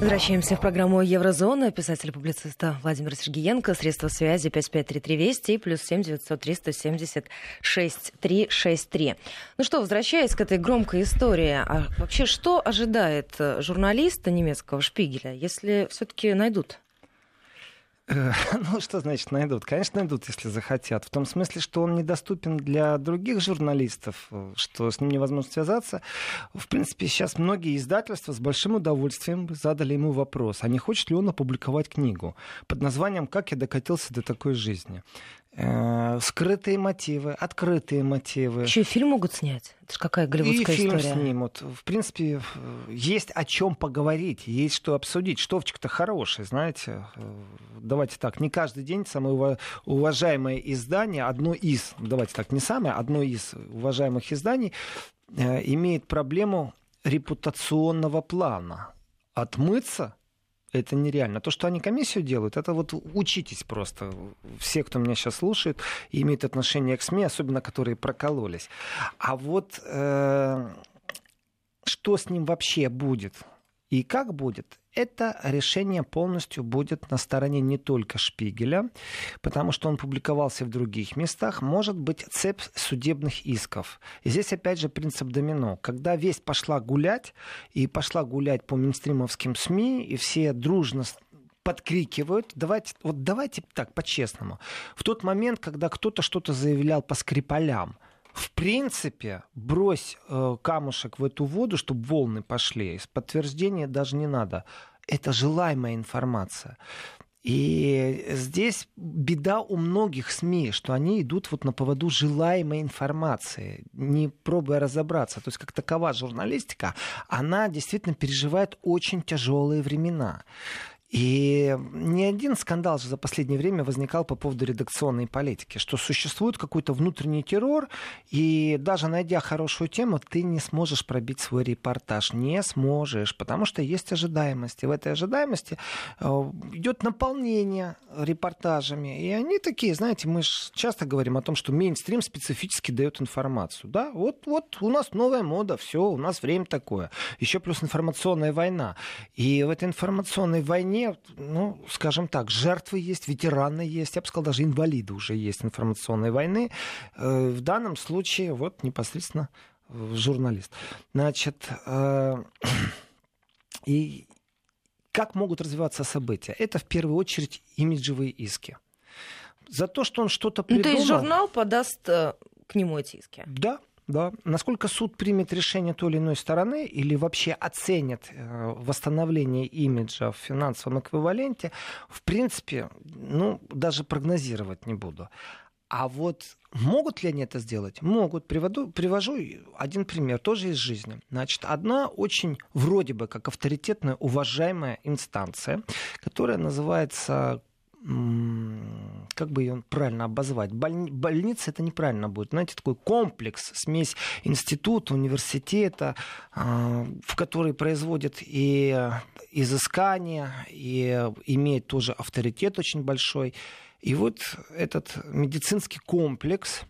Возвращаемся в программу Еврозона. Писатель-публициста Владимир Сергеенко. Средства связи 553320 и плюс 7 900 370 6363. Ну что, возвращаясь к этой громкой истории, а вообще что ожидает журналиста немецкого Шпигеля, если все-таки найдут Э, ну, что значит найдут? Конечно, найдут, если захотят. В том смысле, что он недоступен для других журналистов, что с ним невозможно связаться. В принципе, сейчас многие издательства с большим удовольствием задали ему вопрос, а не хочет ли он опубликовать книгу под названием «Как я докатился до такой жизни». Э, скрытые мотивы, открытые мотивы. Еще и фильм могут снять. Это же какая голливудская и фильм история. снимут. В принципе, есть о чем поговорить, есть что обсудить. Штовчик-то хороший, знаете. Э, давайте так, не каждый день самое уважаемое издание, одно из, давайте так, не самое, одно из уважаемых изданий э, имеет проблему репутационного плана. Отмыться это нереально. То, что они комиссию делают, это вот учитесь просто. Все, кто меня сейчас слушает, имеют отношение к СМИ, особенно которые прокололись. А вот э, что с ним вообще будет и как будет, это решение полностью будет на стороне не только Шпигеля, потому что он публиковался в других местах, может быть цепь судебных исков. И здесь опять же принцип домино. Когда весть пошла гулять, и пошла гулять по мейнстримовским СМИ, и все дружно подкрикивают. Давайте, вот давайте так, по-честному. В тот момент, когда кто-то что-то заявлял по Скрипалям, в принципе, брось э, камушек в эту воду, чтобы волны пошли. Подтверждения даже не надо. Это желаемая информация. И здесь беда у многих СМИ, что они идут вот на поводу желаемой информации, не пробуя разобраться. То есть как такова журналистика, она действительно переживает очень тяжелые времена. И ни один скандал же за последнее время возникал по поводу редакционной политики, что существует какой-то внутренний террор, и даже найдя хорошую тему, ты не сможешь пробить свой репортаж. Не сможешь, потому что есть ожидаемость. И в этой ожидаемости э, идет наполнение репортажами. И они такие, знаете, мы же часто говорим о том, что мейнстрим специфически дает информацию. Да, вот, вот у нас новая мода, все, у нас время такое. Еще плюс информационная война. И в этой информационной войне ну, скажем так, жертвы есть, ветераны есть, я бы сказал, даже инвалиды уже есть информационной войны. Э, в данном случае вот непосредственно э, журналист. Значит, э, и как могут развиваться события? Это в первую очередь имиджевые иски. За то, что он что-то придумал... Ну, то есть журнал подаст к нему эти иски? Да, да. Насколько суд примет решение той или иной стороны или вообще оценит э, восстановление имиджа в финансовом эквиваленте, в принципе, ну, даже прогнозировать не буду. А вот могут ли они это сделать? Могут. Приводу, привожу один пример, тоже из жизни. Значит, одна очень вроде бы как авторитетная, уважаемая инстанция, которая называется как бы ее правильно обозвать? Боль... Больница это неправильно будет. Знаете, такой комплекс, смесь института, университета, а, в который производят и изыскания, и имеет тоже авторитет очень большой. И вот этот медицинский комплекс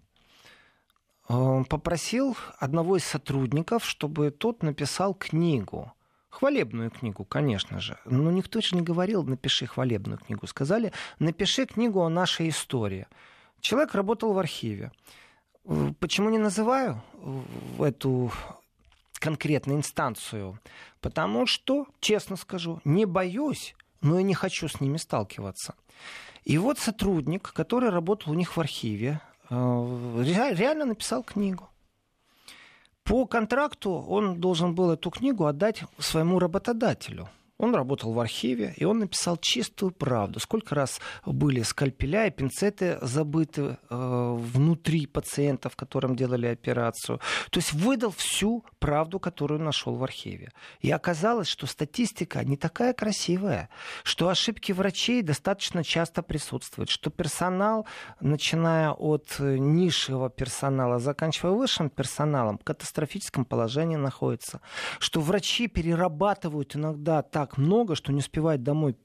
а, попросил одного из сотрудников, чтобы тот написал книгу – Хвалебную книгу, конечно же. Но никто же не говорил, напиши хвалебную книгу. Сказали, напиши книгу о нашей истории. Человек работал в архиве. Почему не называю эту конкретную инстанцию? Потому что, честно скажу, не боюсь, но и не хочу с ними сталкиваться. И вот сотрудник, который работал у них в архиве, э, реально написал книгу. По контракту он должен был эту книгу отдать своему работодателю. Он работал в архиве, и он написал чистую правду. Сколько раз были скальпеля и пинцеты забыты э, внутри пациентов, которым делали операцию. То есть выдал всю правду, которую нашел в архиве. И оказалось, что статистика не такая красивая, что ошибки врачей достаточно часто присутствуют, что персонал, начиная от низшего персонала, заканчивая высшим персоналом, в катастрофическом положении находится, что врачи перерабатывают иногда так так много, что не успевает домой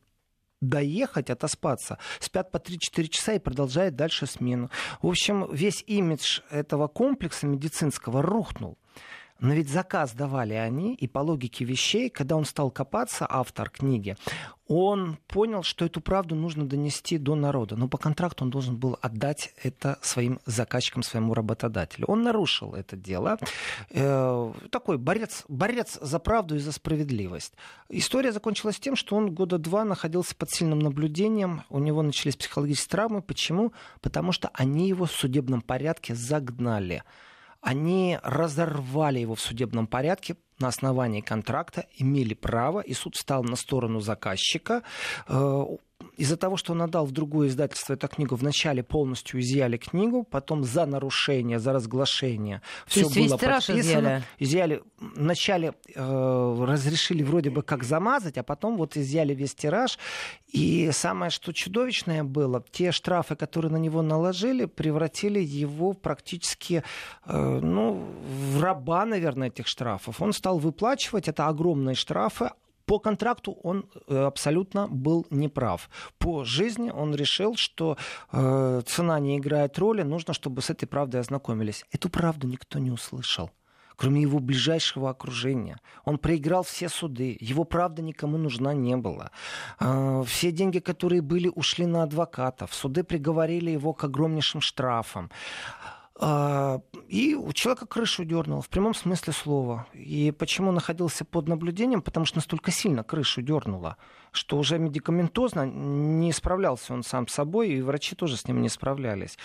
доехать, отоспаться, спят по 3-4 часа и продолжают дальше смену. В общем, весь имидж этого комплекса медицинского рухнул. Но ведь заказ давали они, и по логике вещей, когда он стал копаться, автор книги, он понял, что эту правду нужно донести до народа. Но по контракту он должен был отдать это своим заказчикам, своему работодателю. Он нарушил это дело. Э, такой борец, борец за правду и за справедливость. История закончилась тем, что он года два находился под сильным наблюдением. У него начались психологические травмы. Почему? Потому что они его в судебном порядке загнали они разорвали его в судебном порядке на основании контракта, имели право, и суд стал на сторону заказчика. Из-за того, что он отдал в другое издательство эту книгу, вначале полностью изъяли книгу, потом за нарушение, за разглашение все было подписано. Изъяли. изъяли. Вначале э, разрешили вроде бы как замазать, а потом вот изъяли весь тираж. И самое, что чудовищное было, те штрафы, которые на него наложили, превратили его практически э, ну, в раба, наверное, этих штрафов. Он стал выплачивать, это огромные штрафы, по контракту он э, абсолютно был неправ. По жизни он решил, что э, цена не играет роли, нужно, чтобы с этой правдой ознакомились. Эту правду никто не услышал кроме его ближайшего окружения. Он проиграл все суды, его правда никому нужна не была. Э, все деньги, которые были, ушли на адвокатов. Суды приговорили его к огромнейшим штрафам. А, и у человека крышу дернуло, в прямом смысле слова. И почему находился под наблюдением? Потому что настолько сильно крышу дернуло, что уже медикаментозно не справлялся он сам с собой, и врачи тоже с ним не справлялись.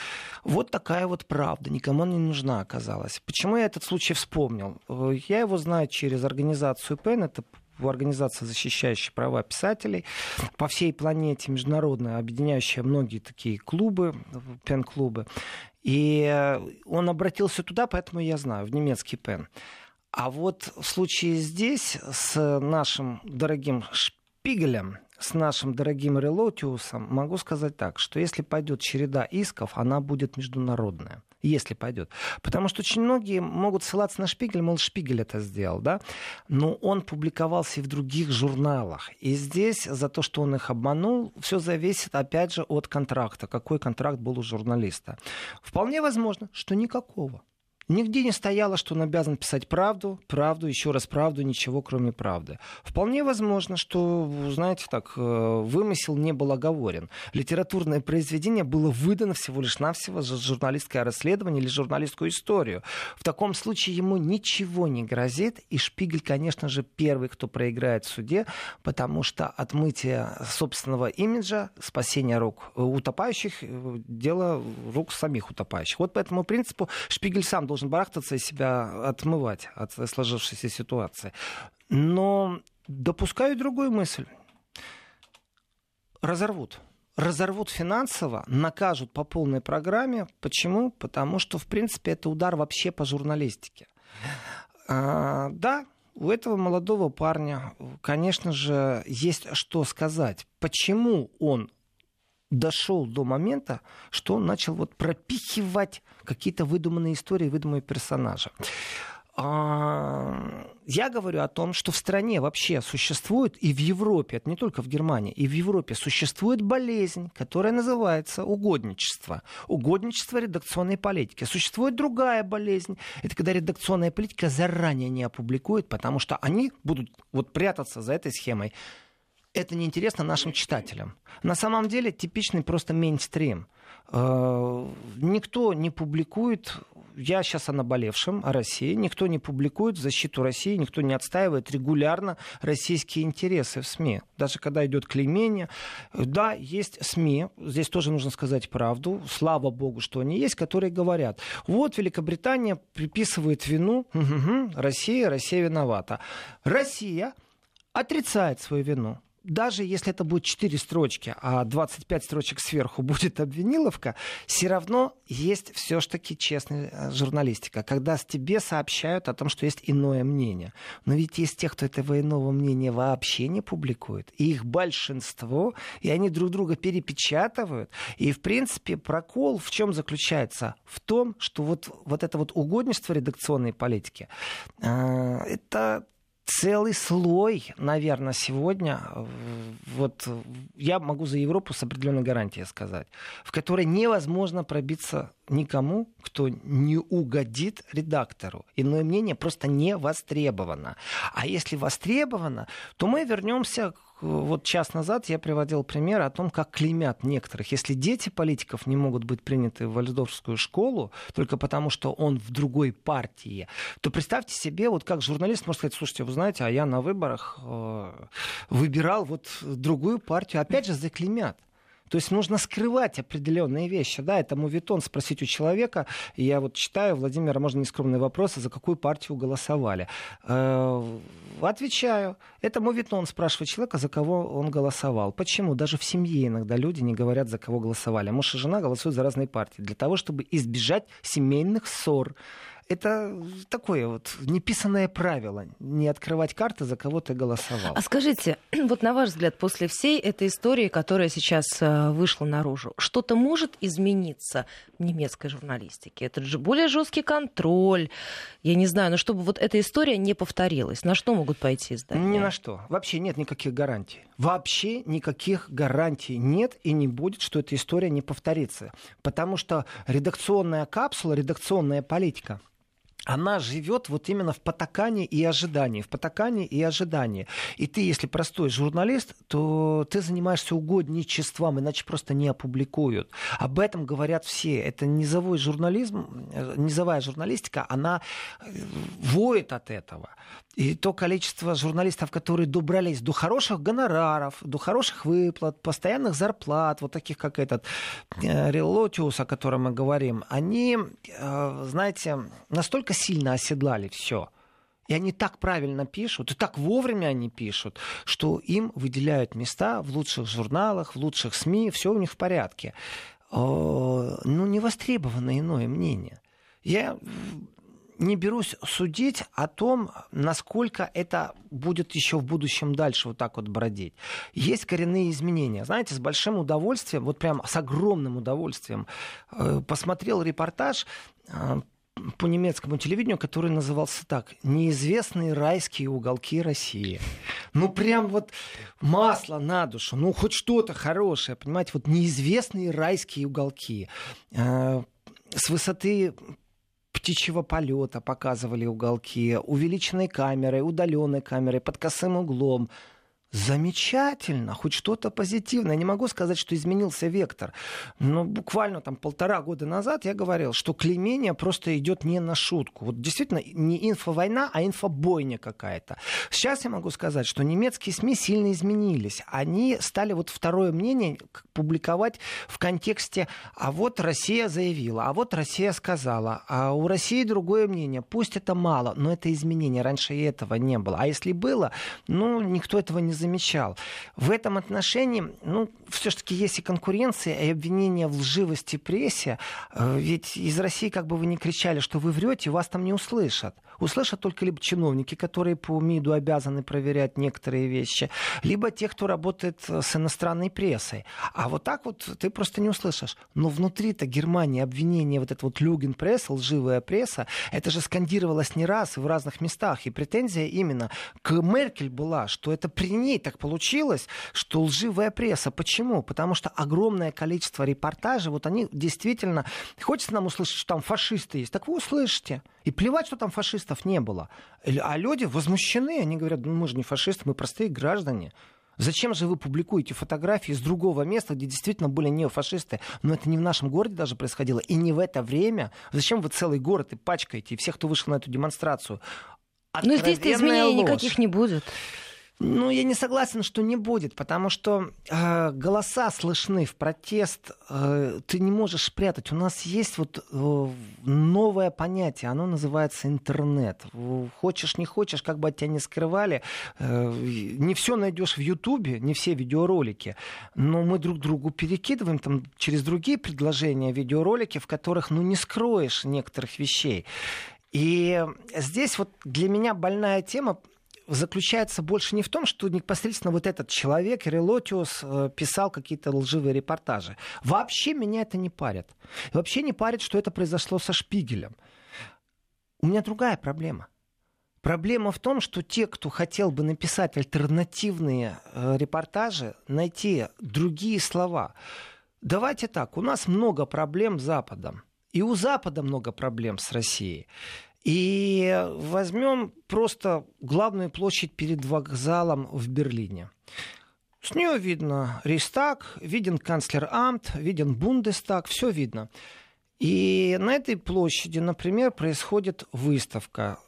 Вот такая вот правда, никому она не нужна оказалась. Почему я этот случай вспомнил? Я его знаю через организацию ПЕН, это организация, защищающая права писателей по всей планете, международная, объединяющая многие такие клубы, пен-клубы. И он обратился туда, поэтому я знаю, в немецкий пен. А вот в случае здесь с нашим дорогим Шпигелем, с нашим дорогим Релотиусом, могу сказать так, что если пойдет череда исков, она будет международная если пойдет. Потому что очень многие могут ссылаться на Шпигель, мол, Шпигель это сделал, да, но он публиковался и в других журналах. И здесь за то, что он их обманул, все зависит, опять же, от контракта. Какой контракт был у журналиста. Вполне возможно, что никакого. Нигде не стояло, что он обязан писать правду, правду, еще раз правду, ничего кроме правды. Вполне возможно, что, знаете, так, э, вымысел не был оговорен. Литературное произведение было выдано всего лишь навсего за журналистское расследование или журналистскую историю. В таком случае ему ничего не грозит, и Шпигель, конечно же, первый, кто проиграет в суде, потому что отмытие собственного имиджа, спасение рук утопающих, э, дело рук самих утопающих. Вот по этому принципу Шпигель сам должен барахтаться и себя отмывать от сложившейся ситуации. Но допускаю другую мысль. Разорвут. Разорвут финансово, накажут по полной программе. Почему? Потому что, в принципе, это удар вообще по журналистике. А, да, у этого молодого парня, конечно же, есть что сказать. Почему он дошел до момента, что он начал вот пропихивать какие-то выдуманные истории, выдуманные персонажи. А, я говорю о том, что в стране вообще существует, и в Европе, это не только в Германии, и в Европе существует болезнь, которая называется угодничество. Угодничество редакционной политики. Существует другая болезнь. Это когда редакционная политика заранее не опубликует, потому что они будут вот прятаться за этой схемой это неинтересно нашим читателям. На самом деле типичный просто мейнстрим. Э, никто не публикует, я сейчас о наболевшем, о России, никто не публикует в защиту России, никто не отстаивает регулярно российские интересы в СМИ. Даже когда идет клеймение. Да, есть СМИ, здесь тоже нужно сказать правду, слава богу, что они есть, которые говорят, вот Великобритания приписывает вину, угу, Россия, Россия виновата. Россия отрицает свою вину даже если это будет 4 строчки, а 25 строчек сверху будет обвиниловка, все равно есть все-таки честная э, журналистика, когда с тебе сообщают о том, что есть иное мнение. Но ведь есть те, кто этого иного мнения вообще не публикует. И их большинство, и они друг друга перепечатывают. И, в принципе, прокол в чем заключается? В том, что вот, вот это вот угодничество редакционной политики, э, это целый слой, наверное, сегодня, вот я могу за Европу с определенной гарантией сказать, в которой невозможно пробиться никому, кто не угодит редактору. Иное мнение просто не востребовано. А если востребовано, то мы вернемся вот час назад я приводил пример о том, как клеймят некоторых. Если дети политиков не могут быть приняты в Вальдорфскую школу только потому, что он в другой партии, то представьте себе, вот как журналист может сказать, слушайте, вы знаете, а я на выборах э, выбирал вот другую партию. Опять же, заклеймят. То есть нужно скрывать определенные вещи. Да, это мувитон спросить у человека. Я вот читаю, Владимира, можно нескромный вопрос, а за какую партию голосовали. Э, отвечаю. Это мувитон спрашивает человека, за кого он голосовал. Почему? Даже в семье иногда люди не говорят, за кого голосовали. Муж и жена голосуют за разные партии. Для того, чтобы избежать семейных ссор. Это такое вот неписанное правило. Не открывать карты, за кого ты голосовал. А скажите, вот на ваш взгляд, после всей этой истории, которая сейчас э, вышла наружу, что-то может измениться в немецкой журналистике? Это же более жесткий контроль. Я не знаю, но чтобы вот эта история не повторилась, на что могут пойти издания? Ни на что. Вообще нет никаких гарантий. Вообще никаких гарантий нет и не будет, что эта история не повторится. Потому что редакционная капсула, редакционная политика — она живет вот именно в потакании и ожидании, в потакании и ожидании. И ты, если простой журналист, то ты занимаешься угодничеством, иначе просто не опубликуют. Об этом говорят все. Это низовой журнализм, э, низовая журналистика, она э, воет от этого. И то количество журналистов, которые добрались до хороших гонораров, до хороших выплат, постоянных зарплат, вот таких как этот э, Релотиус, о котором мы говорим, они, знаете, настолько сильно оседлали все. И они так правильно пишут, и так вовремя они пишут, что им выделяют места в лучших журналах, в лучших СМИ, все у них в порядке. Ну, не востребовано иное мнение. Я не берусь судить о том, насколько это будет еще в будущем дальше вот так вот бродить. Есть коренные изменения. Знаете, с большим удовольствием, вот прям с огромным удовольствием э, посмотрел репортаж э, по немецкому телевидению, который назывался так «Неизвестные райские уголки России». Ну, прям вот масло на душу, ну, хоть что-то хорошее, понимаете, вот неизвестные райские уголки. Э, с высоты птичьего полета показывали уголки, увеличенной камерой, удаленной камерой, под косым углом. Замечательно, хоть что-то позитивное. Я не могу сказать, что изменился вектор. Но буквально там полтора года назад я говорил, что клеймение просто идет не на шутку. Вот действительно не инфовойна, а инфобойня какая-то. Сейчас я могу сказать, что немецкие СМИ сильно изменились. Они стали вот второе мнение публиковать в контексте «а вот Россия заявила», «а вот Россия сказала», «а у России другое мнение». Пусть это мало, но это изменение. Раньше и этого не было. А если было, ну, никто этого не замечал. В этом отношении, ну, все-таки есть и конкуренция, и обвинения в лживости прессе. Э, ведь из России, как бы вы ни кричали, что вы врете, вас там не услышат. Услышат только либо чиновники, которые по МИДу обязаны проверять некоторые вещи, либо те, кто работает с иностранной прессой. А вот так вот ты просто не услышишь. Но внутри-то Германии обвинение, вот это вот люген пресса, лживая пресса, это же скандировалось не раз и в разных местах. И претензия именно к Меркель была, что это при ней так получилось, что лживая пресса. Почему? Потому что огромное количество репортажей, вот они действительно... Хочется нам услышать, что там фашисты есть. Так вы услышите. И плевать, что там фашистов не было. А люди возмущены. Они говорят, ну мы же не фашисты, мы простые граждане. Зачем же вы публикуете фотографии из другого места, где действительно были неофашисты? Но это не в нашем городе даже происходило, и не в это время. Зачем вы целый город и пачкаете, и всех, кто вышел на эту демонстрацию? Ну, здесь изменений ложь. никаких не будет. Ну, я не согласен, что не будет, потому что э, голоса слышны в протест. Э, ты не можешь спрятать. У нас есть вот э, новое понятие, оно называется интернет. Хочешь, не хочешь, как бы от тебя не скрывали, э, не все найдешь в Ютубе, не все видеоролики, но мы друг другу перекидываем там через другие предложения видеоролики, в которых, ну, не скроешь некоторых вещей. И здесь вот для меня больная тема заключается больше не в том, что непосредственно вот этот человек, Релотиус, э, писал какие-то лживые репортажи. Вообще меня это не парит. Вообще не парит, что это произошло со Шпигелем. У меня другая проблема. Проблема в том, что те, кто хотел бы написать альтернативные э, репортажи, найти другие слова. Давайте так, у нас много проблем с Западом. И у Запада много проблем с Россией. И возьмем просто главную площадь перед вокзалом в Берлине. С нее видно Рейстаг, виден канцлер Амт, виден Бундестаг, все видно. И на этой площади, например, происходит выставка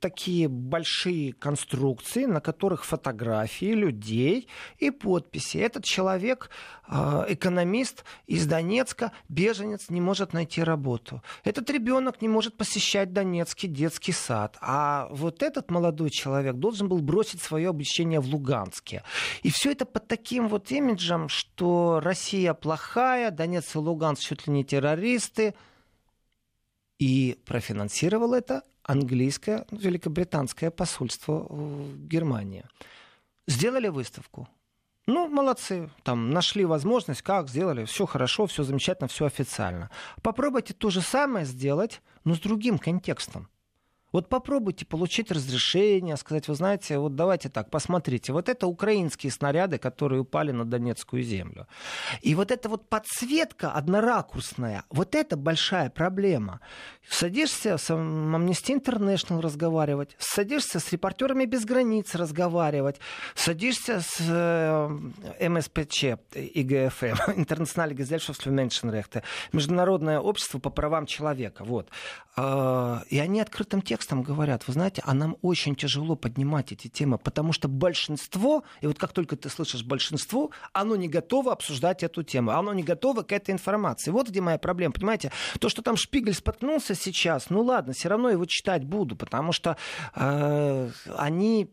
такие большие конструкции, на которых фотографии людей и подписи. Этот человек, а, экономист из Донецка, беженец, не может найти работу. Этот ребенок не может посещать Донецкий детский сад. А вот этот молодой человек должен был бросить свое обучение в Луганске. И все это под таким вот имиджем, что Россия плохая, Донецк и Луганск чуть ли не террористы. И профинансировал это английское, ну, великобританское посольство в Германии. Сделали выставку. Ну, молодцы, там нашли возможность, как сделали, все хорошо, все замечательно, все официально. Попробуйте то же самое сделать, но с другим контекстом. Вот попробуйте получить разрешение, сказать, вы знаете, вот давайте так, посмотрите, вот это украинские снаряды, которые упали на Донецкую землю. И вот эта вот подсветка одноракурсная, вот это большая проблема. Садишься с Amnesty International разговаривать, садишься с репортерами без границ разговаривать, садишься с э, МСПЧ, ИГФМ, Internationale Gesellschaft für Международное общество по правам человека, вот. А, и они открытым текстом текстом говорят, вы знаете, а нам очень тяжело поднимать эти темы, потому что большинство, и вот как только ты слышишь большинство, оно не готово обсуждать эту тему, оно не готово к этой информации. Вот где моя проблема, понимаете? То, что там Шпигель споткнулся сейчас, ну ладно, все равно его читать буду, потому что э, они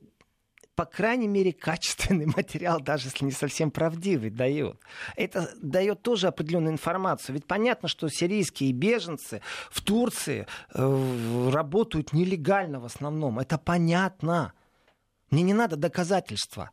по крайней мере, качественный материал, даже если не совсем правдивый, дает. Это дает тоже определенную информацию. Ведь понятно, что сирийские беженцы в Турции э, работают нелегально в основном. Это понятно. Мне не надо доказательства.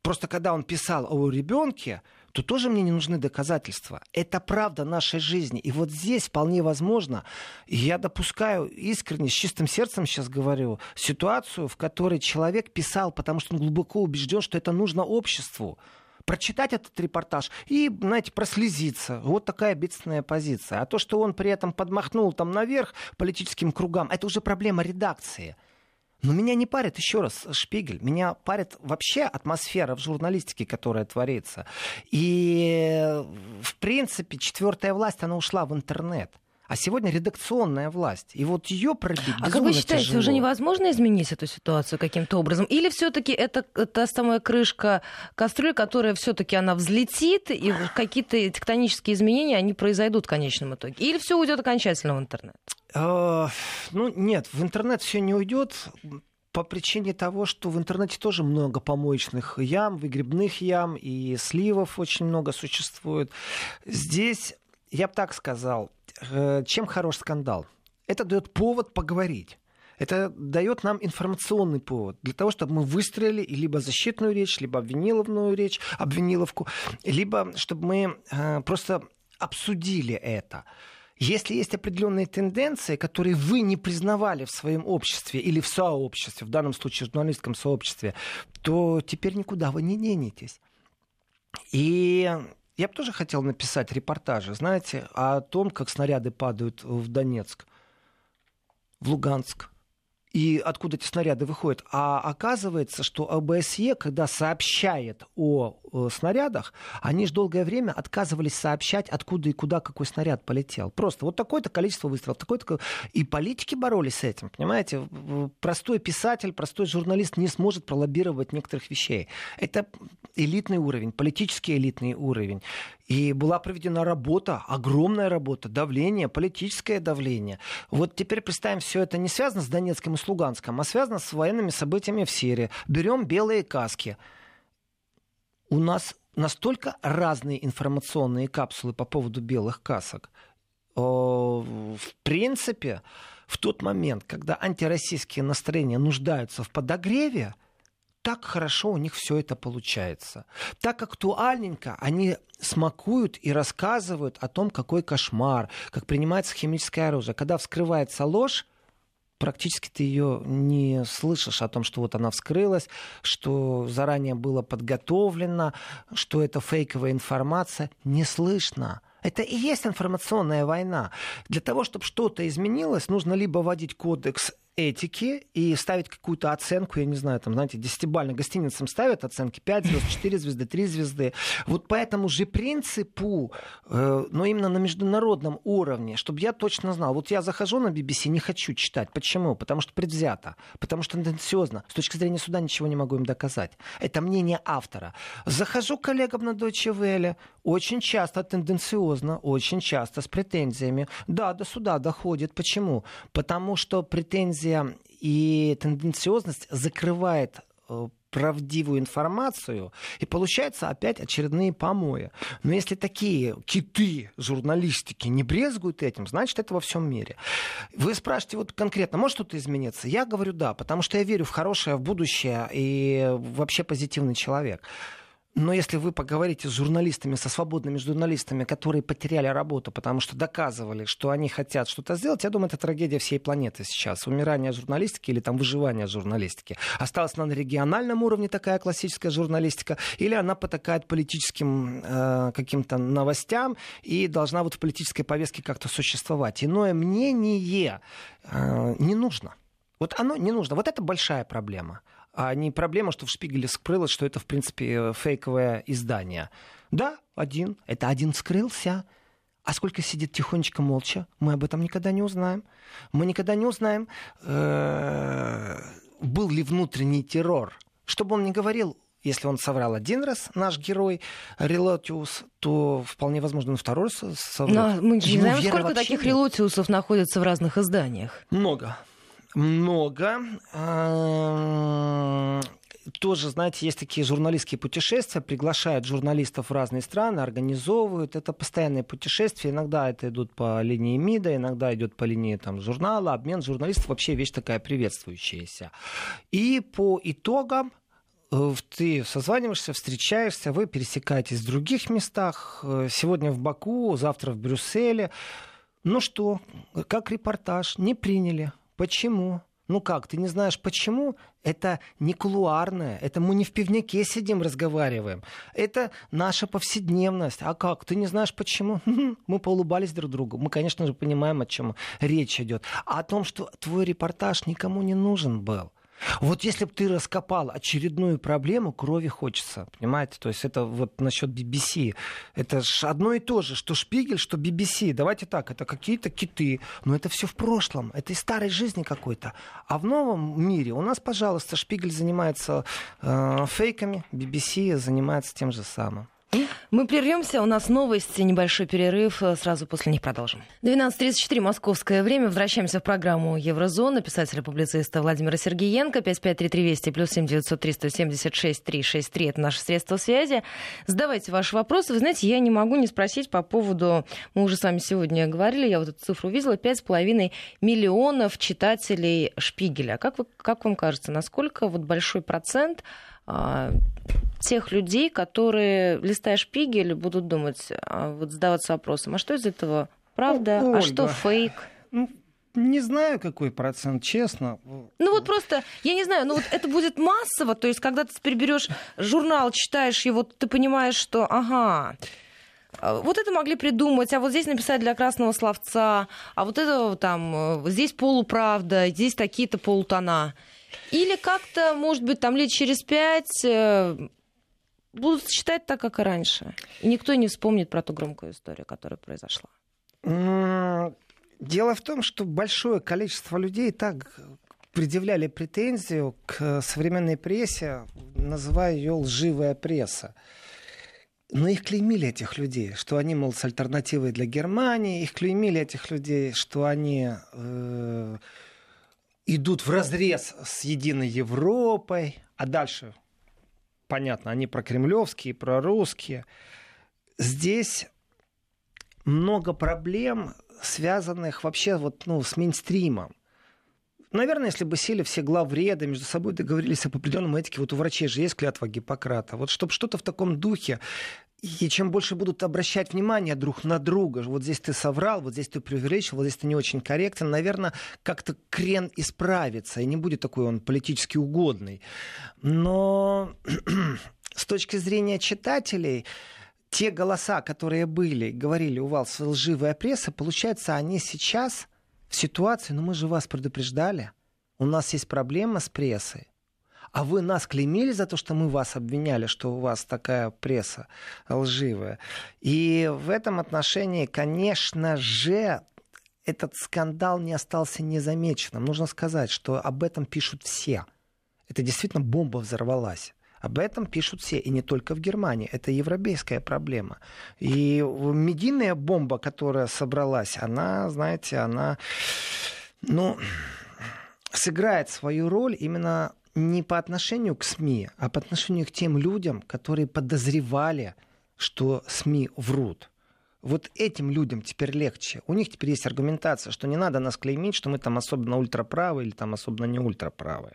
Просто когда он писал о ребенке, то тоже мне не нужны доказательства. Это правда нашей жизни. И вот здесь вполне возможно, я допускаю искренне, с чистым сердцем сейчас говорю, ситуацию, в которой человек писал, потому что он глубоко убежден, что это нужно обществу прочитать этот репортаж и, знаете, прослезиться. Вот такая бедственная позиция. А то, что он при этом подмахнул там наверх политическим кругам, это уже проблема редакции. Но меня не парит, еще раз, Шпигель, меня парит вообще атмосфера в журналистике, которая творится. И, в принципе, четвертая власть, она ушла в интернет. А сегодня редакционная власть. И вот ее пробить А как вы считаете, тяжело. уже невозможно изменить эту ситуацию каким-то образом? Или все-таки это та самая крышка кастрюли, которая все-таки она взлетит, и какие-то тектонические изменения, они произойдут в конечном итоге? Или все уйдет окончательно в интернет? А, ну, нет, в интернет все не уйдет по причине того, что в интернете тоже много помоечных ям, выгребных ям, и сливов очень много существует. Здесь, я бы так сказал, э, чем хорош скандал? Это дает повод поговорить. Это дает нам информационный повод для того, чтобы мы выстроили либо защитную речь, либо обвиниловную речь, обвиниловку, либо чтобы мы э, просто обсудили это. Если есть определенные тенденции, которые вы не признавали в своем обществе или в сообществе, в данном случае в журналистском сообществе, то теперь никуда вы не денетесь. И я бы тоже хотел написать репортажи, знаете, о том, как снаряды падают в Донецк, в Луганск, и откуда эти снаряды выходят. А оказывается, что ОБСЕ, когда сообщает о, о снарядах, они же долгое время отказывались сообщать, откуда и куда какой снаряд полетел. Просто вот такое-то количество выстрелов, такое-то... И политики боролись с этим, понимаете? Простой писатель, простой журналист не сможет пролоббировать некоторых вещей. Это элитный уровень, политический элитный уровень. И была проведена работа, огромная работа, давление, политическое давление. Вот теперь представим, все это не связано с Донецком и с Луганском, а связано с военными событиями в Сирии. Берем белые каски. У нас настолько разные информационные капсулы по поводу белых касок. В принципе, в тот момент, когда антироссийские настроения нуждаются в подогреве, так хорошо у них все это получается. Так актуальненько они смакуют и рассказывают о том, какой кошмар, как принимается химическое оружие. Когда вскрывается ложь, практически ты ее не слышишь о том, что вот она вскрылась, что заранее было подготовлено, что это фейковая информация. Не слышно. Это и есть информационная война. Для того, чтобы что-то изменилось, нужно либо вводить кодекс этики и ставить какую-то оценку, я не знаю, там, знаете, десятибально гостиницам ставят оценки 5 звезд, 4 звезды, 3 звезды. Вот по этому же принципу, э, но именно на международном уровне, чтобы я точно знал. Вот я захожу на BBC, не хочу читать. Почему? Потому что предвзято, потому что тенденциозно. С точки зрения суда ничего не могу им доказать. Это мнение автора. Захожу коллегам на Deutsche Welle, очень часто тенденциозно, очень часто с претензиями. Да, до суда доходит. Почему? Потому что претензии претензия и тенденциозность закрывает э, правдивую информацию, и получается опять очередные помои. Но если такие киты журналистики не брезгуют этим, значит, это во всем мире. Вы спрашиваете вот конкретно, может что-то измениться? Я говорю да, потому что я верю в хорошее, в будущее и вообще позитивный человек. Но если вы поговорите с журналистами, со свободными журналистами, которые потеряли работу, потому что доказывали, что они хотят что-то сделать, я думаю, это трагедия всей планеты сейчас. Умирание журналистики или там выживание журналистики. Осталась на региональном уровне такая классическая журналистика, или она потакает политическим э, каким-то новостям и должна вот в политической повестке как-то существовать. Иное мнение э, не нужно. Вот оно не нужно. Вот это большая проблема а не проблема, что в Шпигеле скрылось, что это, в принципе, фейковое издание. Да, один. Это один скрылся. А сколько сидит тихонечко молча, мы об этом никогда не узнаем. Мы никогда не узнаем, э, был ли внутренний террор. Чтобы он не говорил, если он соврал один раз, наш герой Релотиус, то вполне возможно он второй раз соврал. Но мы не знаем, сколько таких Релотиусов находится в разных изданиях. Много много. Тоже, знаете, есть такие журналистские путешествия, приглашают журналистов в разные страны, организовывают. Это постоянные путешествия. Иногда это идут по линии МИДа, иногда идет по линии там, журнала. Обмен журналистов вообще вещь такая приветствующаяся. И по итогам э, ты созваниваешься, встречаешься, вы пересекаетесь в других местах. Э, сегодня в Баку, завтра в Брюсселе. Ну что, как репортаж, не приняли Почему? Ну как, ты не знаешь почему? Это не кулуарное, это мы не в пивнике сидим, разговариваем. Это наша повседневность. А как? Ты не знаешь почему? Мы поулыбались друг другу. Мы, конечно же, понимаем, о чем речь идет. А о том, что твой репортаж никому не нужен был. Вот если бы ты раскопал очередную проблему, крови хочется, понимаете? То есть это вот насчет BBC. Это ж одно и то же, что Шпигель, что BBC. Давайте так, это какие-то киты, но это все в прошлом, это из старой жизни какой-то. А в новом мире у нас, пожалуйста, Шпигель занимается э, фейками, BBC занимается тем же самым. Мы прервемся, у нас новости, небольшой перерыв, сразу после них продолжим. 12.34 московское время, возвращаемся в программу Еврозона, писателя-публициста Владимира Сергеенко, 553320 плюс 7903 176 363, это наше средство связи. Задавайте ваши вопросы. Вы знаете, я не могу не спросить по поводу, мы уже с вами сегодня говорили, я вот эту цифру увидела, 5,5 миллионов читателей Шпигеля. Как, вы, как вам кажется, насколько вот большой процент тех людей, которые, листая шпигель, будут думать, а, вот задаваться вопросом, а что из этого правда, Ольга, а что фейк? Ну, не знаю, какой процент, честно. Ну вот просто, я не знаю, ну вот это будет массово, то есть когда ты переберешь журнал, читаешь его, ты понимаешь, что, ага, а, вот это могли придумать, а вот здесь написать для красного словца, а вот это там, э, здесь полуправда, здесь такие-то полутона. Или как-то, может быть, там лет через пять э, будут считать так, как и раньше. И никто не вспомнит про ту громкую историю, которая произошла. Дело в том, что большое количество людей так предъявляли претензию к современной прессе, называя ее лживая пресса. Но их клеймили, этих людей, что они, мол, с альтернативой для Германии, их клеймили, этих людей, что они э, идут в разрез с единой Европой, а дальше, понятно, они прокремлевские, прорусские. Здесь много проблем, связанных вообще вот, ну, с мейнстримом. Наверное, если бы сели все главреды, между собой договорились об определенном этике, вот у врачей же есть клятва Гиппократа, вот чтобы что-то в таком духе, и чем больше будут обращать внимание друг на друга, вот здесь ты соврал, вот здесь ты преувеличил, вот здесь ты не очень корректен, наверное, как-то крен исправится, и не будет такой он политически угодный. Но с точки зрения читателей, те голоса, которые были, говорили, у вас лживая пресса, получается, они сейчас в ситуации, ну мы же вас предупреждали, у нас есть проблема с прессой, а вы нас клеймили за то, что мы вас обвиняли, что у вас такая пресса лживая. И в этом отношении, конечно же, этот скандал не остался незамеченным. Нужно сказать, что об этом пишут все. Это действительно бомба взорвалась. Об этом пишут все, и не только в Германии. Это европейская проблема. И медийная бомба, которая собралась, она, знаете, она, ну, сыграет свою роль именно не по отношению к СМИ, а по отношению к тем людям, которые подозревали, что СМИ врут. Вот этим людям теперь легче. У них теперь есть аргументация, что не надо нас клеймить, что мы там особенно ультраправые или там особенно не ультраправые.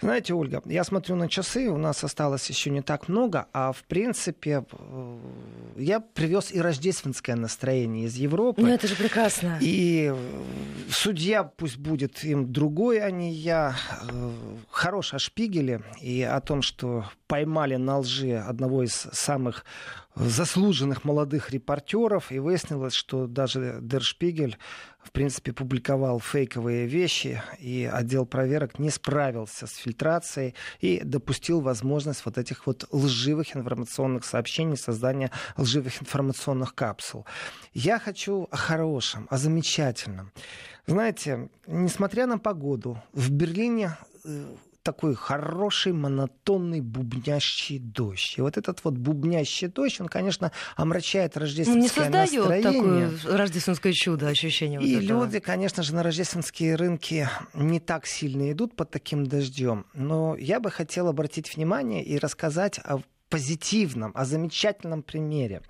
Знаете, Ольга, я смотрю на часы, у нас осталось еще не так много, а в принципе э, я привез и рождественское настроение из Европы. Ну это же прекрасно. И судья пусть будет им другой, а не я. Э, хорош о Шпигеле и о том, что поймали на лжи одного из самых заслуженных молодых репортеров, и выяснилось, что даже Дершпигель, в принципе, публиковал фейковые вещи, и отдел проверок не справился с фильтрацией и допустил возможность вот этих вот лживых информационных сообщений, создания лживых информационных капсул. Я хочу о хорошем, о замечательном. Знаете, несмотря на погоду, в Берлине э, такой хороший монотонный бубнящий дождь. И вот этот вот бубнящий дождь, он, конечно, омрачает рождественское настроение. Не создает настроение. такое рождественское чудо, ощущение И вот люди, конечно же, на рождественские рынки не так сильно идут под таким дождем. Но я бы хотел обратить внимание и рассказать о позитивном, о замечательном примере.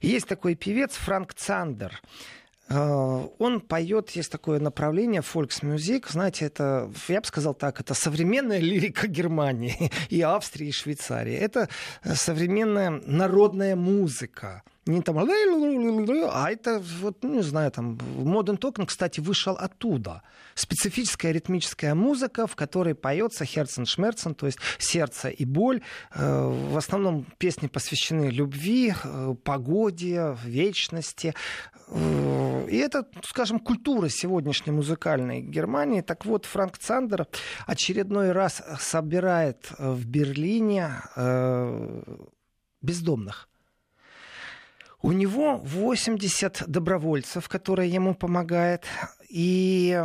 Есть такой певец Франк Цандер. Э, он поет, есть такое направление, фольксмюзик, знаете, это, я бы сказал так, это современная лирика Германии и Австрии, и Швейцарии. Это современная народная музыка не там, а это вот, ну, не знаю, там, Modern Talking, кстати, вышел оттуда. Специфическая ритмическая музыка, в которой поется Херцен Шмерцен, то есть сердце и боль. Э, в основном песни посвящены любви, э, погоде, вечности. Э, и это, скажем, культура сегодняшней музыкальной Германии. Так вот, Франк Цандер очередной раз собирает в Берлине бездомных у него 80 добровольцев, которые ему помогают, и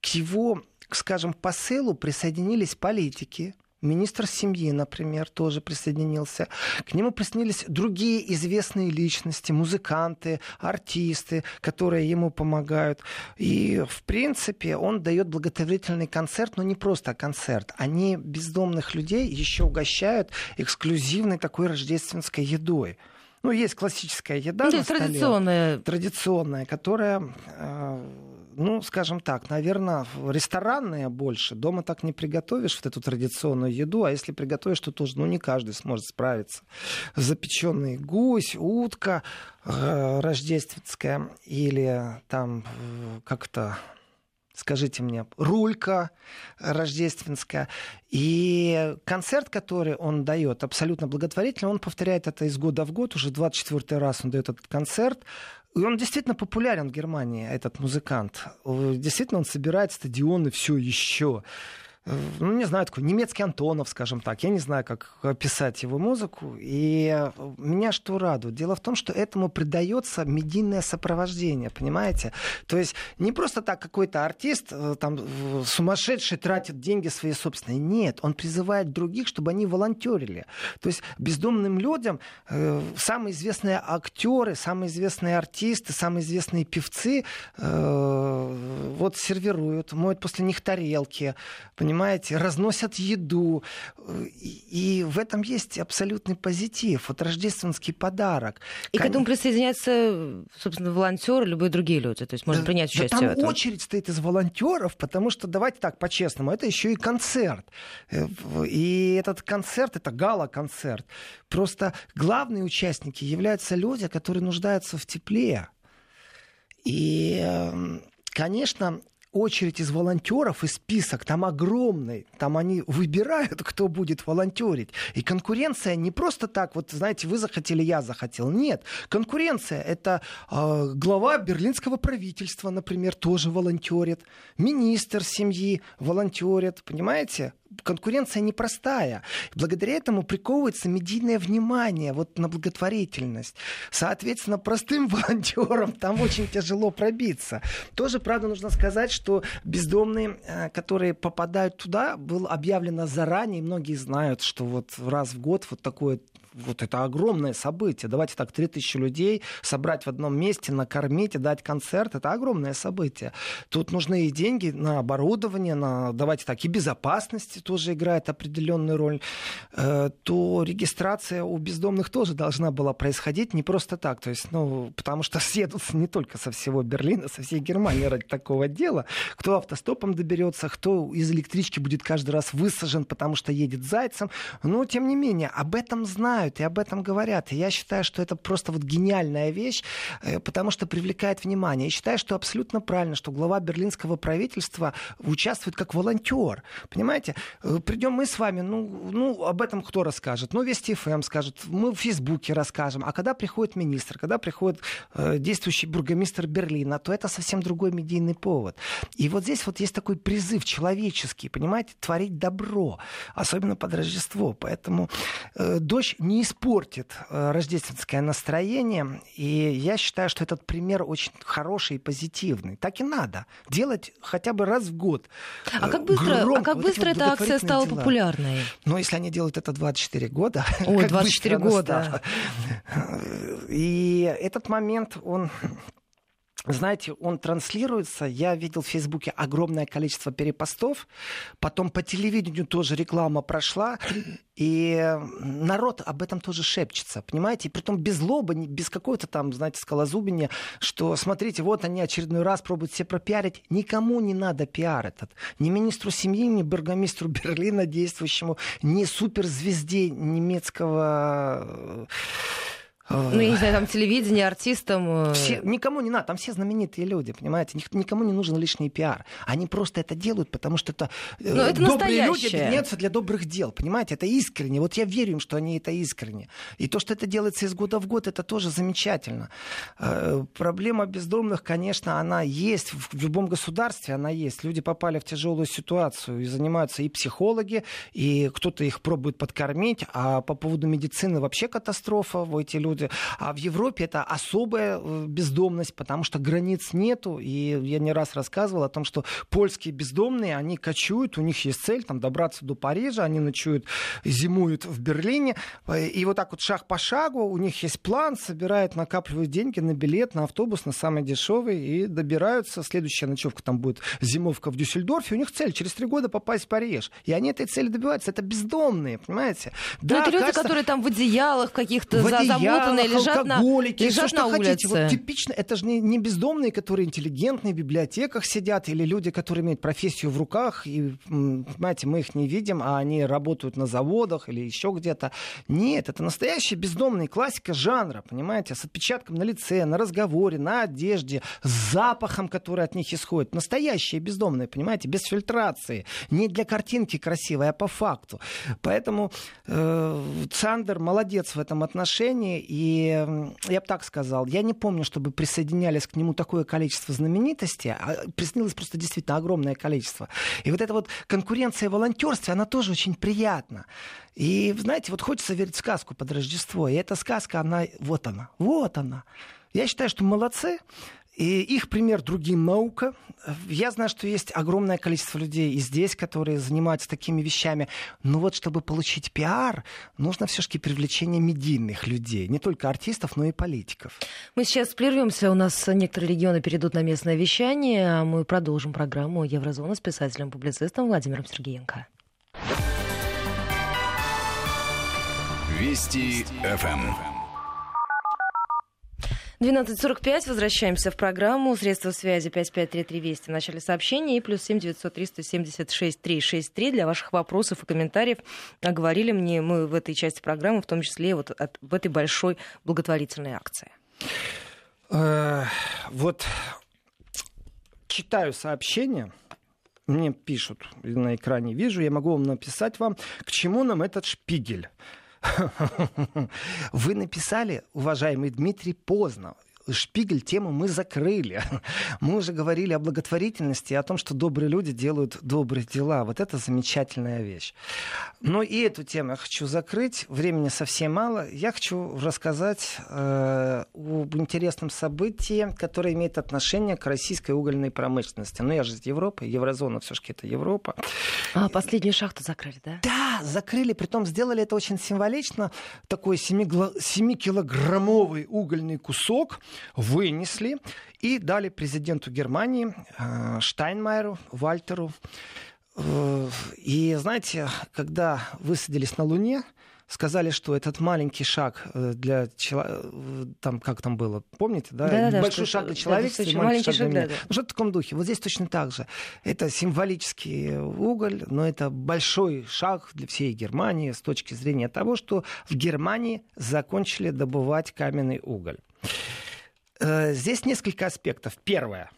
к его, скажем, посылу присоединились политики, Министр семьи, например, тоже присоединился. К нему присоединились другие известные личности, музыканты, артисты, которые ему помогают. И, в принципе, он дает благотворительный концерт, но не просто концерт. Они бездомных людей еще угощают эксклюзивной такой рождественской едой. Ну, есть классическая еда ну, на столе. Традиционная. Традиционная, которая, э, ну, скажем так, наверное, ресторанная больше. Дома так не приготовишь вот эту традиционную еду, а если приготовишь, то тоже, ну, не каждый сможет справиться. Запеченный гусь, утка э, рождественская или там э, как-то скажите мне, рулька рождественская. И концерт, который он дает, абсолютно благотворительный, он повторяет это из года в год, уже 24 раз он дает этот концерт. И он действительно популярен в Германии, этот музыкант. Действительно, он собирает стадионы все еще ну, не знаю, такой немецкий Антонов, скажем так. Я не знаю, как описать его музыку. И меня что радует? Дело в том, что этому придается медийное сопровождение, понимаете? То есть не просто так какой-то артист э, там сумасшедший тратит деньги свои собственные. Нет, он призывает других, чтобы они волонтерили. То есть бездомным людям э, самые известные актеры, самые известные артисты, самые известные певцы э, вот сервируют, моют после них тарелки, понимаете? Понимаете, разносят еду. И, и в этом есть абсолютный позитив. Вот рождественский подарок. И Кон... к этому присоединяются, собственно, волонтеры, любые другие люди. То есть можно да, принять участие да там в этом. очередь стоит из волонтеров, потому что, давайте так, по-честному, это еще и концерт. Э, и этот концерт, это гала-концерт. Просто главные участники являются люди, которые нуждаются в тепле. И, эм, конечно, очередь из волонтеров и список там огромный. Там они выбирают, кто будет волонтерить. И конкуренция не просто так, вот знаете, вы захотели, я захотел. Нет, конкуренция это э, глава берлинского правительства, например, тоже волонтерит, министр семьи волонтерит, понимаете? Конкуренция непростая. Благодаря этому приковывается медийное внимание вот на благотворительность. Соответственно, простым волонтерам там очень тяжело пробиться. Тоже, правда, нужно сказать, что бездомные, э, которые попадают туда, было объявлено заранее, многие знают, что вот раз в год вот такое вот это огромное событие. Давайте так, 3000 людей собрать в одном месте, накормить и дать концерт. Это огромное событие. Тут нужны и деньги на оборудование, на, давайте так, и безопасность тоже играет определенную роль. Э, то регистрация у бездомных тоже должна была происходить не просто так. То есть, ну, потому что съедутся не только со всего Берлина, со всей Германии ради такого дела. Кто автостопом доберется, кто из электрички будет каждый раз высажен, потому что едет зайцем. Но, тем не менее, об этом знают и об этом говорят. И я считаю, что это просто вот гениальная вещь, э, потому что привлекает внимание. Я считаю, что абсолютно правильно, что глава берлинского правительства участвует как волонтер. Понимаете? Э, Придем мы с вами, ну, ну об этом кто расскажет? Ну, Вести ФМ скажет, мы в Фейсбуке расскажем. А когда приходит министр, когда приходит э, действующий бургомистр Берлина, то это совсем другой медийный повод. И вот здесь вот есть такой призыв человеческий, понимаете, творить добро, особенно под Рождество. Поэтому э, дождь не испортит э, рождественское настроение. И я считаю, что этот пример очень хороший и позитивный. Так и надо. Делать хотя бы раз в год. А как быстро, а как вот быстро эта акция стала дела. популярной? Ну, если они делают это 24 года. Ой, 24 года. И этот момент, он знаете, он транслируется. Я видел в Фейсбуке огромное количество перепостов. Потом по телевидению тоже реклама прошла. И народ об этом тоже шепчется, понимаете? И притом без лоба, без какой-то там, знаете, скалозубения, что, смотрите, вот они очередной раз пробуют все пропиарить. Никому не надо пиар этот. Ни министру семьи, ни бургомистру Берлина действующему, ни суперзвезде немецкого ну, я не знаю, там телевидение, артистам. Э. Все, никому не надо, там все знаменитые люди, понимаете? Никому не нужен лишний пиар. Они просто это делают, потому что это, э, Но это добрые люди объединяются для добрых дел, понимаете? Это искренне. Вот я верю им, что они это искренне. И то, что это делается из года в год, это тоже замечательно. Э, проблема бездомных, конечно, она есть. В любом государстве она есть. Люди попали в тяжелую ситуацию и занимаются и психологи, и кто-то их пробует подкормить. А по поводу медицины вообще катастрофа. Эти люди люди. А в Европе это особая э, бездомность, потому что границ нету. И я не раз рассказывал о том, что польские бездомные, они кочуют, у них есть цель там, добраться до Парижа, они ночуют, зимуют в Берлине. И вот так вот шаг по шагу, у них есть план, собирают, накапливают деньги на билет, на автобус, на самый дешевый, и добираются. Следующая ночевка там будет зимовка в Дюссельдорфе. У них цель через три года попасть в Париж. И они этой цели добиваются. Это бездомные, понимаете? Но да, это люди, кажется... которые там в одеялах каких-то в одеялах, замотанные, лежат на, лежат все, на улице. Хотите. Вот типично, это же не, не бездомные, которые интеллигентные, в библиотеках сидят, или люди, которые имеют профессию в руках, и, понимаете, мы их не видим, а они работают на заводах или еще где-то. Нет, это настоящие бездомные, классика жанра, понимаете, с отпечатком на лице, на разговоре, на одежде, с запахом, который от них исходит. Настоящие бездомные, понимаете, без фильтрации. Не для картинки красивой, а по факту. Поэтому э, Цандер молодец в этом отношении, и я бы так сказал, я не помню, чтобы присоединялись к нему такое количество знаменитостей, а присоединилось просто действительно огромное количество. И вот эта вот конкуренция в волонтерстве, она тоже очень приятна. И, знаете, вот хочется верить в сказку под Рождество, и эта сказка, она, вот она, вот она. Я считаю, что молодцы. И их пример другим наука. Я знаю, что есть огромное количество людей и здесь, которые занимаются такими вещами. Но вот чтобы получить пиар, нужно все-таки привлечение медийных людей. Не только артистов, но и политиков. Мы сейчас прервемся. У нас некоторые регионы перейдут на местное вещание. А мы продолжим программу «Еврозона» с писателем-публицистом Владимиром Сергеенко. Вести ФМ. 12.45. Возвращаемся в программу. Средства связи 553320 в начале сообщения и плюс 7 900 376 363 для ваших вопросов и комментариев. Говорили мне мы в этой части программы, в том числе вот от, в этой большой благотворительной акции. Э, вот читаю сообщение, мне пишут на экране, вижу, я могу вам написать вам, к чему нам этот шпигель. Вы написали, уважаемый Дмитрий, поздно. Шпигель тему мы закрыли. Мы уже говорили о благотворительности, о том, что добрые люди делают добрые дела. Вот это замечательная вещь. Но и эту тему я хочу закрыть. Времени совсем мало. Я хочу рассказать э, об интересном событии, которое имеет отношение к российской угольной промышленности. Ну, я же из Европы, еврозона все-таки это Европа. А, последнюю шахту закрыли, да? Да, закрыли. Притом сделали это очень символично. Такой 7-килограммовый угольный кусок вынесли и дали президенту Германии э, Штайнмайеру, Вальтеру. Э, и знаете, когда высадились на Луне, сказали, что этот маленький шаг э, для человека, там как там было, помните, да? да, да Большой шаг для человека, да, маленький, шаг для меня. Да, да. Что в таком духе? Вот здесь точно так же. Это символический уголь, но это большой шаг для всей Германии с точки зрения того, что в Германии закончили добывать каменный уголь. Э, здесь несколько аспектов. Первое.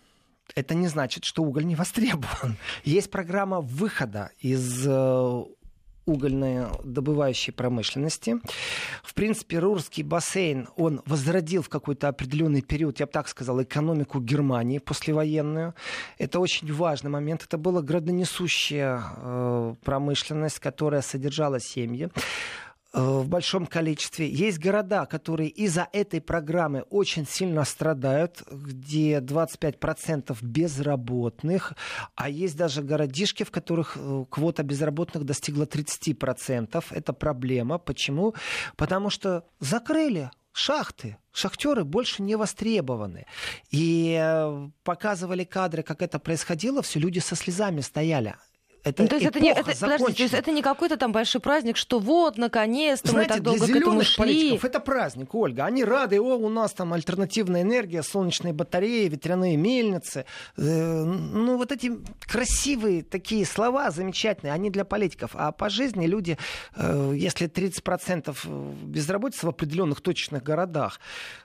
Это не значит, что уголь не востребован. Есть программа выхода из угольной добывающей промышленности. В принципе, Рурский бассейн, он возродил в какой-то определенный период, я бы так сказал, экономику Германии послевоенную. Это очень важный момент. Это была градонесущая э, промышленность, которая содержала семьи. Э, в большом количестве. Есть города, которые из-за этой программы очень сильно страдают, где 25% безработных, а есть даже городишки, в которых э, квота безработных достигла 30%. Это проблема. Почему? Потому что закрыли шахты. Шахтеры больше не востребованы. И э, показывали кадры, как это происходило, все люди со слезами стояли. Это ну, то есть это не, это, подожди, то есть это не какой-то там большой праздник, что вот, наконец-то мы так долго к этому шли. политиков это праздник, Ольга. Они рады, о, у нас там альтернативная энергия, солнечные батареи, ветряные мельницы. Э, ну, вот эти красивые такие слова замечательные, они для политиков. А по жизни люди, э, если 30% безработицы в определенных точечных городах,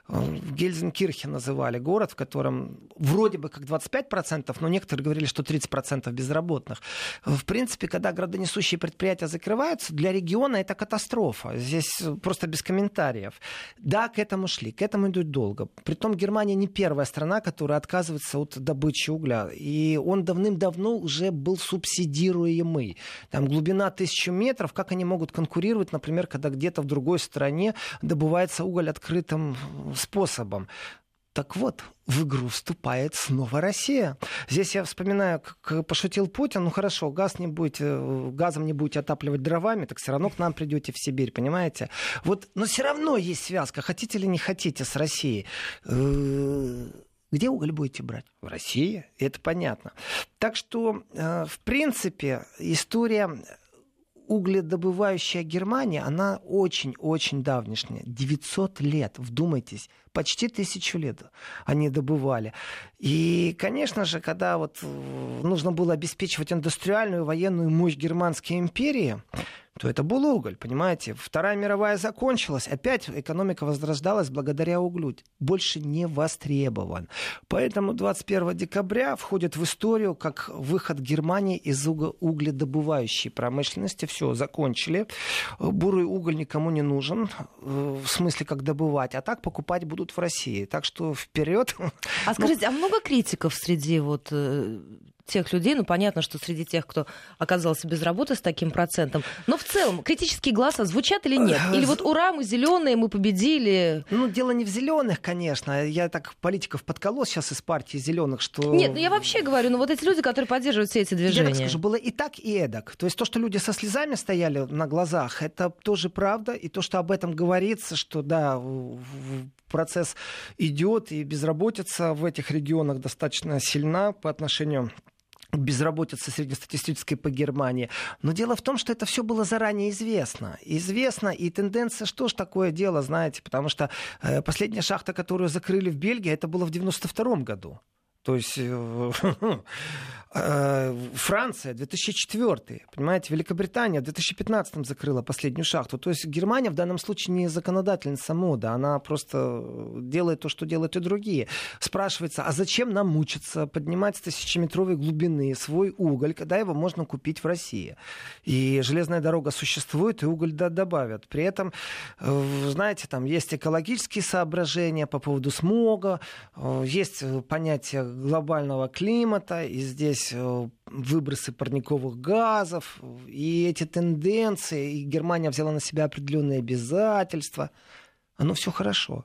э, Гельзенкирхе называли город, в котором вроде бы как 25%, но некоторые говорили, что 30% безработных в принципе, когда градонесущие предприятия закрываются, для региона это катастрофа. Здесь просто без комментариев. Да, к этому шли, к этому идут долго. Притом Германия не первая страна, которая отказывается от добычи угля. И он давным-давно уже был субсидируемый. Там глубина тысячу метров, как они могут конкурировать, например, когда где-то в другой стране добывается уголь открытым способом. Так вот, в игру вступает снова Россия. Здесь я вспоминаю, как пошутил Путин, ну хорошо, газ не будете, газом не будете отапливать дровами, так все равно к нам придете в Сибирь, понимаете? Вот, но все равно есть связка, хотите или не хотите, с Россией. Э, где уголь будете брать? В России, это понятно. Так что, э, в принципе, история угледобывающая Германия, она очень-очень давнишняя. 900 лет, вдумайтесь, почти тысячу лет они добывали. И, конечно же, когда вот э, нужно было обеспечивать индустриальную военную мощь Германской империи, то это был уголь, понимаете? Вторая мировая закончилась, опять экономика возрождалась благодаря углю. Больше не востребован. Поэтому 21 декабря входит в историю как выход Германии из угледобывающей промышленности. Все, закончили. Бурый уголь никому не нужен, э, в смысле как добывать, а так покупать будут в России. Так что вперед. А скажите, ну... а много критиков среди вот э, тех людей, ну, понятно, что среди тех, кто оказался без работы с таким процентом, но в целом критические голоса звучат или нет? Или вот ура, мы зеленые, мы победили? Ну, дело не в зеленых, конечно. Я так политиков подколол сейчас из партии зеленых, что... Нет, ну я вообще говорю, ну вот эти люди, которые поддерживают все эти движения. Я так скажу, было и так, и эдак. То есть то, что люди со слезами стояли на глазах, это тоже правда. И то, что об этом говорится, что да, процесс идет, и безработица в этих регионах достаточно сильна по отношению безработица среднестатистической по Германии. Но дело в том, что это все было заранее известно. Известно, и тенденция, что ж такое дело, знаете, потому что э, последняя шахта, которую закрыли в Бельгии, это было в 92 году. То есть э, э, Франция 2004, понимаете, Великобритания в 2015 закрыла последнюю шахту. То есть Германия в данном случае не законодательница мода, она просто делает то, что делают и другие. Спрашивается, а зачем нам мучиться, поднимать с тысячеметровой глубины свой уголь, когда его можно купить в России? И железная дорога существует, и уголь добавят. При этом, э, знаете, там есть экологические соображения по поводу смога, есть понятие глобального климата, и здесь э, выбросы парниковых газов, и эти тенденции, и Германия взяла на себя определенные обязательства. Оно все хорошо.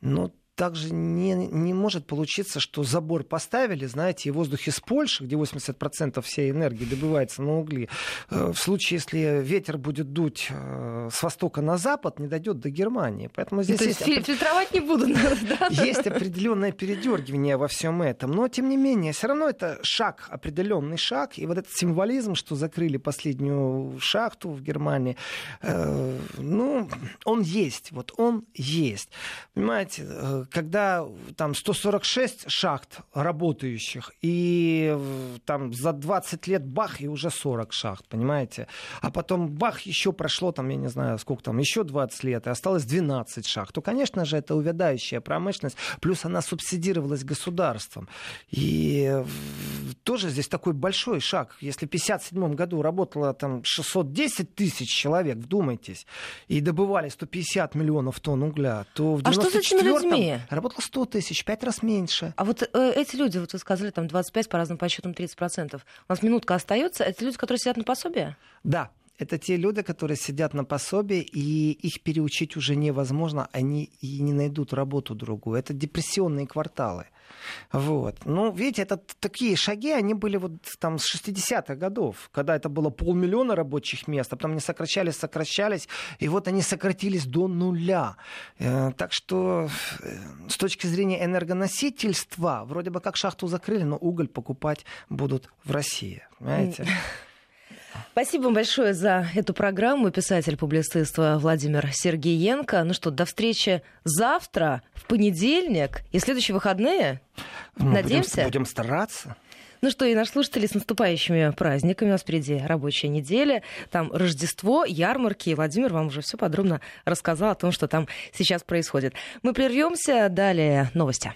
Но также не, не может получиться, что забор поставили, знаете, и воздух из Польши, где 80% всей энергии добывается на угли, э, в случае, если ветер будет дуть э, с востока на запад, не дойдет до Германии. Поэтому здесь То есть, есть фильтровать не буду. Есть определенное передергивание во всем этом. Но, тем не менее, все равно это шаг, определенный шаг. И вот этот символизм, что закрыли последнюю шахту в Германии, э, ну, он есть. Вот он есть. Понимаете, когда там 146 шахт работающих, и там за 20 лет бах, и уже 40 шахт, понимаете? А потом бах, еще прошло там, я не знаю, сколько там, еще 20 лет, и осталось 12 шахт, то, конечно же, это увядающая промышленность, плюс она субсидировалась государством. И тоже здесь такой большой шаг. Если в 1957 году работало там 610 тысяч человек, вдумайтесь, и добывали 150 миллионов тонн угля, то в 94 а? Работало 100 тысяч, пять раз меньше. А вот э, эти люди, вот вы сказали, там 25, по разным подсчетам 30%. У нас минутка остается. Это люди, которые сидят на пособие? Да, это те люди, которые сидят на пособии, и их переучить уже невозможно, они и не найдут работу другую. Это депрессионные кварталы. Вот. Ну, видите, это такие шаги, они были вот там с 60-х годов, когда это было полмиллиона рабочих мест, а потом они сокращались, сокращались, и вот они сократились до нуля. Э, так что э, с точки зрения энергоносительства, вроде бы как шахту закрыли, но уголь покупать будут в России. Понимаете? Спасибо вам большое за эту программу. Писатель-публицист Владимир Сергеенко. Ну что, до встречи завтра, в понедельник и следующие выходные. Ну, Надеемся. Будем, будем стараться. Ну что, и наши слушатели с наступающими праздниками. У нас впереди рабочая неделя. Там Рождество, ярмарки. Владимир вам уже все подробно рассказал о том, что там сейчас происходит. Мы прервемся. Далее новости.